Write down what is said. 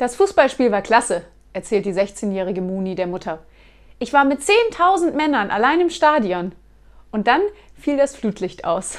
Das Fußballspiel war klasse, erzählt die 16-jährige Muni der Mutter. Ich war mit 10.000 Männern allein im Stadion. Und dann fiel das Flutlicht aus.